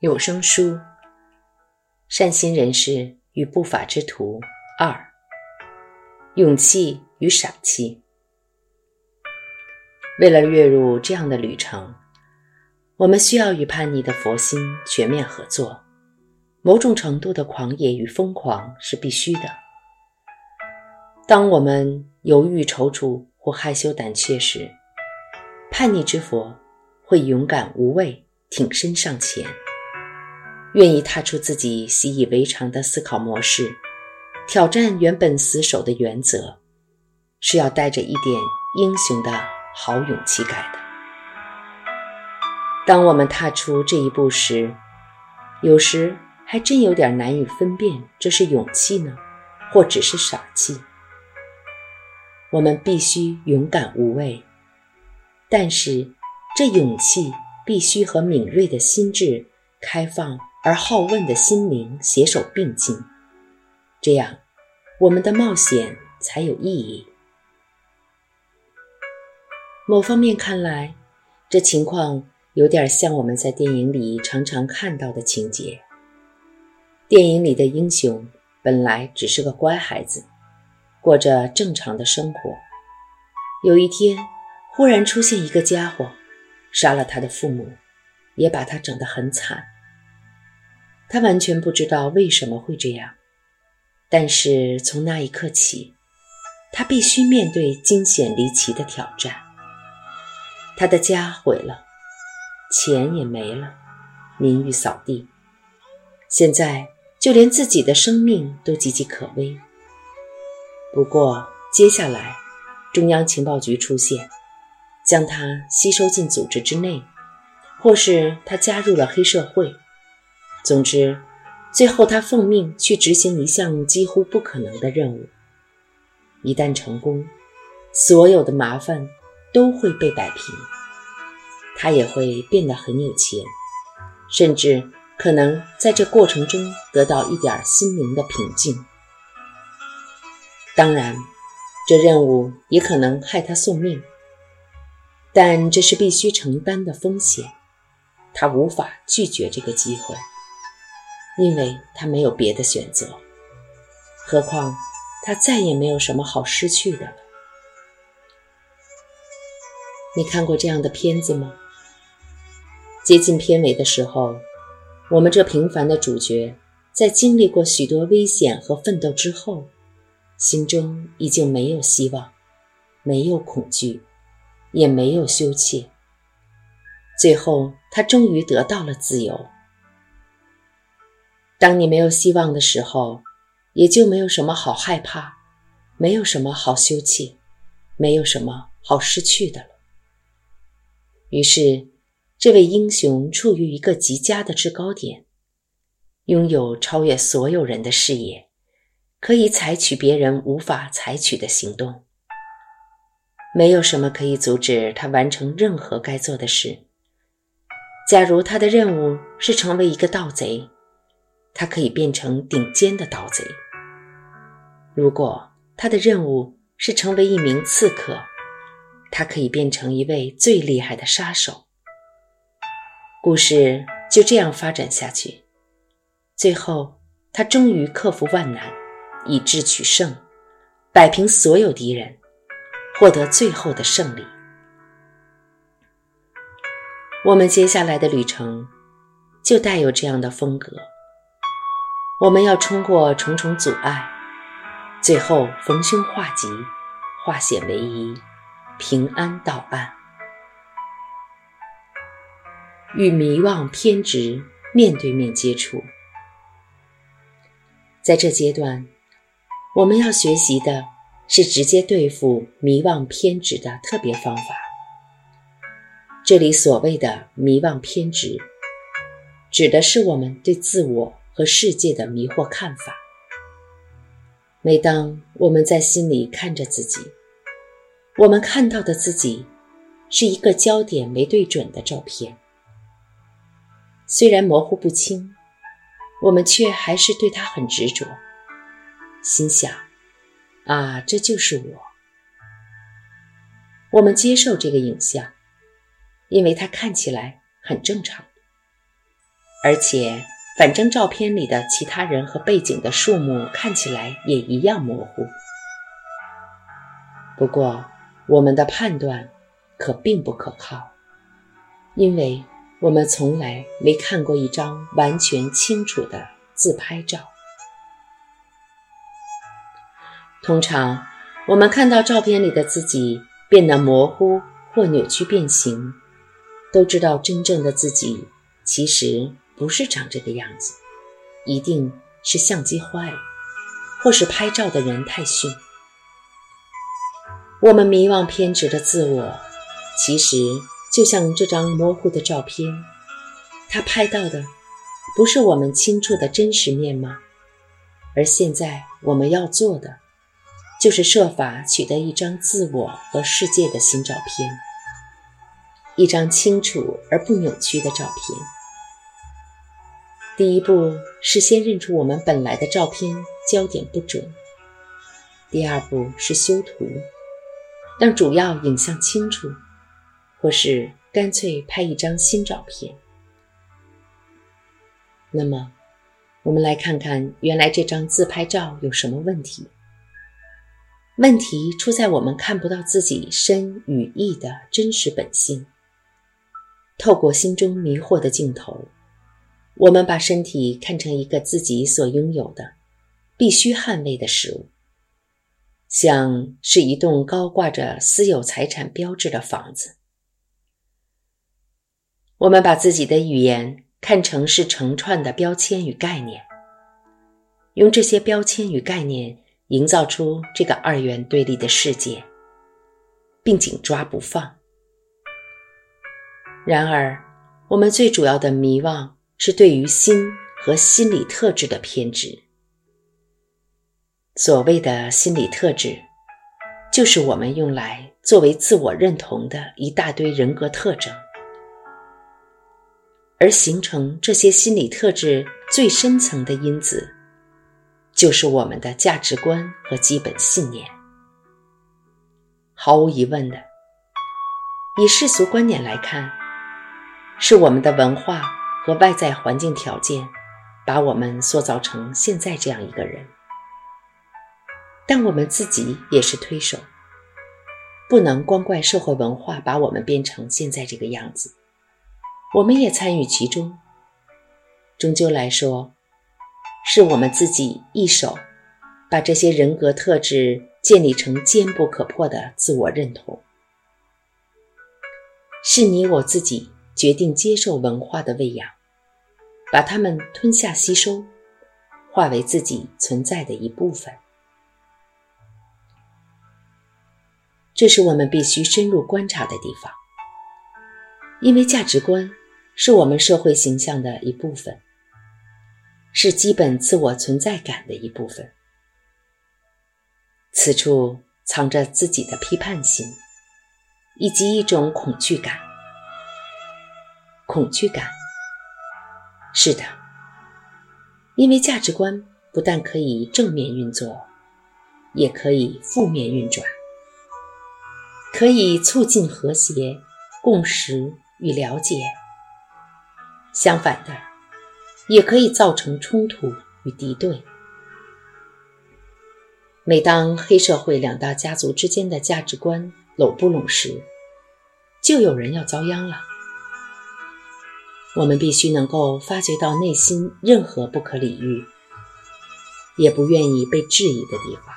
有声书《善心人士与不法之徒二》：勇气与傻气。为了跃入这样的旅程，我们需要与叛逆的佛心全面合作。某种程度的狂野与疯狂是必须的。当我们犹豫、踌躇或害羞胆怯时，叛逆之佛会勇敢无畏，挺身上前，愿意踏出自己习以为常的思考模式，挑战原本死守的原则，是要带着一点英雄的好勇气改的。当我们踏出这一步时，有时还真有点难以分辨，这是勇气呢，或只是傻气。我们必须勇敢无畏。但是，这勇气必须和敏锐的心智、开放而好问的心灵携手并进，这样，我们的冒险才有意义。某方面看来，这情况有点像我们在电影里常常看到的情节。电影里的英雄本来只是个乖孩子，过着正常的生活，有一天。忽然出现一个家伙，杀了他的父母，也把他整得很惨。他完全不知道为什么会这样，但是从那一刻起，他必须面对惊险离奇的挑战。他的家毁了，钱也没了，名誉扫地，现在就连自己的生命都岌岌可危。不过接下来，中央情报局出现。将他吸收进组织之内，或是他加入了黑社会。总之，最后他奉命去执行一项几乎不可能的任务。一旦成功，所有的麻烦都会被摆平，他也会变得很有钱，甚至可能在这过程中得到一点心灵的平静。当然，这任务也可能害他送命。但这是必须承担的风险，他无法拒绝这个机会，因为他没有别的选择。何况他再也没有什么好失去的了。你看过这样的片子吗？接近片尾的时候，我们这平凡的主角在经历过许多危险和奋斗之后，心中已经没有希望，没有恐惧。也没有羞怯。最后，他终于得到了自由。当你没有希望的时候，也就没有什么好害怕，没有什么好羞怯，没有什么好失去的了。于是，这位英雄处于一个极佳的制高点，拥有超越所有人的视野，可以采取别人无法采取的行动。没有什么可以阻止他完成任何该做的事。假如他的任务是成为一个盗贼，他可以变成顶尖的盗贼；如果他的任务是成为一名刺客，他可以变成一位最厉害的杀手。故事就这样发展下去，最后他终于克服万难，以智取胜，摆平所有敌人。获得最后的胜利。我们接下来的旅程就带有这样的风格。我们要冲过重重阻碍，最后逢凶化吉，化险为夷，平安到岸。与迷惘偏执面对面接触，在这阶段，我们要学习的。是直接对付迷惘偏执的特别方法。这里所谓的迷惘偏执，指的是我们对自我和世界的迷惑看法。每当我们在心里看着自己，我们看到的自己是一个焦点没对准的照片。虽然模糊不清，我们却还是对它很执着，心想。啊，这就是我。我们接受这个影像，因为它看起来很正常。而且，反正照片里的其他人和背景的树木看起来也一样模糊。不过，我们的判断可并不可靠，因为我们从来没看过一张完全清楚的自拍照。通常，我们看到照片里的自己变得模糊或扭曲变形，都知道真正的自己其实不是长这个样子，一定是相机坏了，或是拍照的人太逊。我们迷惘偏执的自我，其实就像这张模糊的照片，它拍到的不是我们清楚的真实面貌，而现在我们要做的。就是设法取得一张自我和世界的新照片，一张清楚而不扭曲的照片。第一步是先认出我们本来的照片焦点不准，第二步是修图，让主要影像清楚，或是干脆拍一张新照片。那么，我们来看看原来这张自拍照有什么问题。问题出在我们看不到自己身与意的真实本性。透过心中迷惑的镜头，我们把身体看成一个自己所拥有的、必须捍卫的事物，像是一栋高挂着私有财产标志的房子。我们把自己的语言看成是成串的标签与概念，用这些标签与概念。营造出这个二元对立的世界，并紧抓不放。然而，我们最主要的迷惘是对于心和心理特质的偏执。所谓的心理特质，就是我们用来作为自我认同的一大堆人格特征，而形成这些心理特质最深层的因子。就是我们的价值观和基本信念。毫无疑问的，以世俗观点来看，是我们的文化和外在环境条件把我们塑造成现在这样一个人。但我们自己也是推手，不能光怪社会文化把我们变成现在这个样子，我们也参与其中。终究来说。是我们自己一手把这些人格特质建立成坚不可破的自我认同，是你我自己决定接受文化的喂养，把它们吞下吸收，化为自己存在的一部分。这是我们必须深入观察的地方，因为价值观是我们社会形象的一部分。是基本自我存在感的一部分。此处藏着自己的批判性，以及一种恐惧感。恐惧感，是的，因为价值观不但可以正面运作，也可以负面运转，可以促进和谐、共识与了解。相反的。也可以造成冲突与敌对。每当黑社会两大家族之间的价值观拢不拢时，就有人要遭殃了。我们必须能够发掘到内心任何不可理喻、也不愿意被质疑的地方。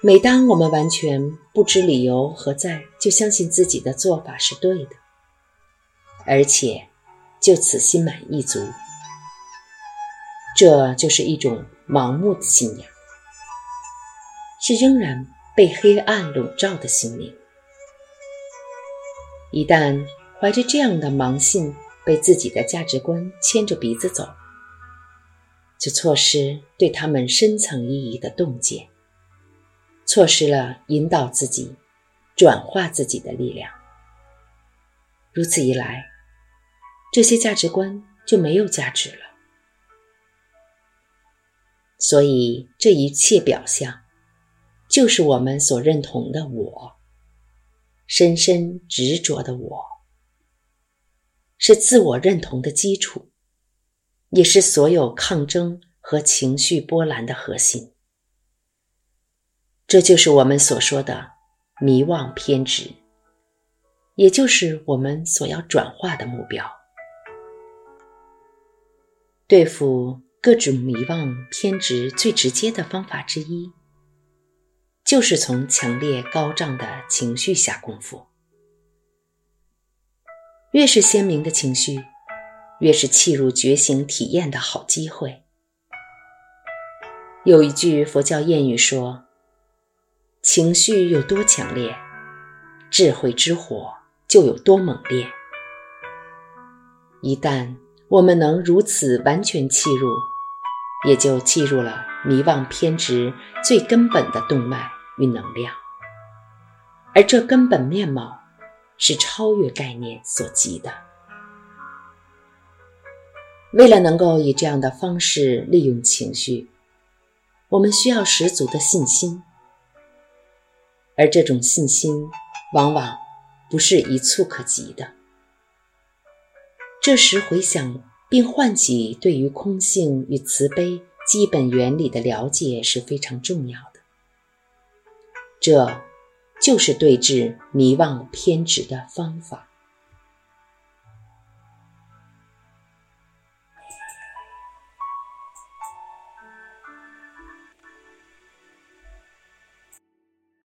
每当我们完全不知理由何在，就相信自己的做法是对的，而且。就此心满意足，这就是一种盲目的信仰，是仍然被黑暗笼罩的心灵。一旦怀着这样的盲信，被自己的价值观牵着鼻子走，就错失对他们深层意义的洞见，错失了引导自己、转化自己的力量。如此一来。这些价值观就没有价值了。所以，这一切表象，就是我们所认同的我，深深执着的我。是自我认同的基础，也是所有抗争和情绪波澜的核心。这就是我们所说的迷妄偏执，也就是我们所要转化的目标。对付各种迷妄偏执最直接的方法之一，就是从强烈高涨的情绪下功夫。越是鲜明的情绪，越是契入觉醒体验的好机会。有一句佛教谚语说：“情绪有多强烈，智慧之火就有多猛烈。”一旦我们能如此完全契入，也就契入了迷妄偏执最根本的动脉与能量，而这根本面貌。是超越概念所及的。为了能够以这样的方式利用情绪，我们需要十足的信心，而这种信心往往不是一蹴可及的。这时回想并唤起对于空性与慈悲基本原理的了解是非常重要的。这。就是对治迷惘偏执的方法。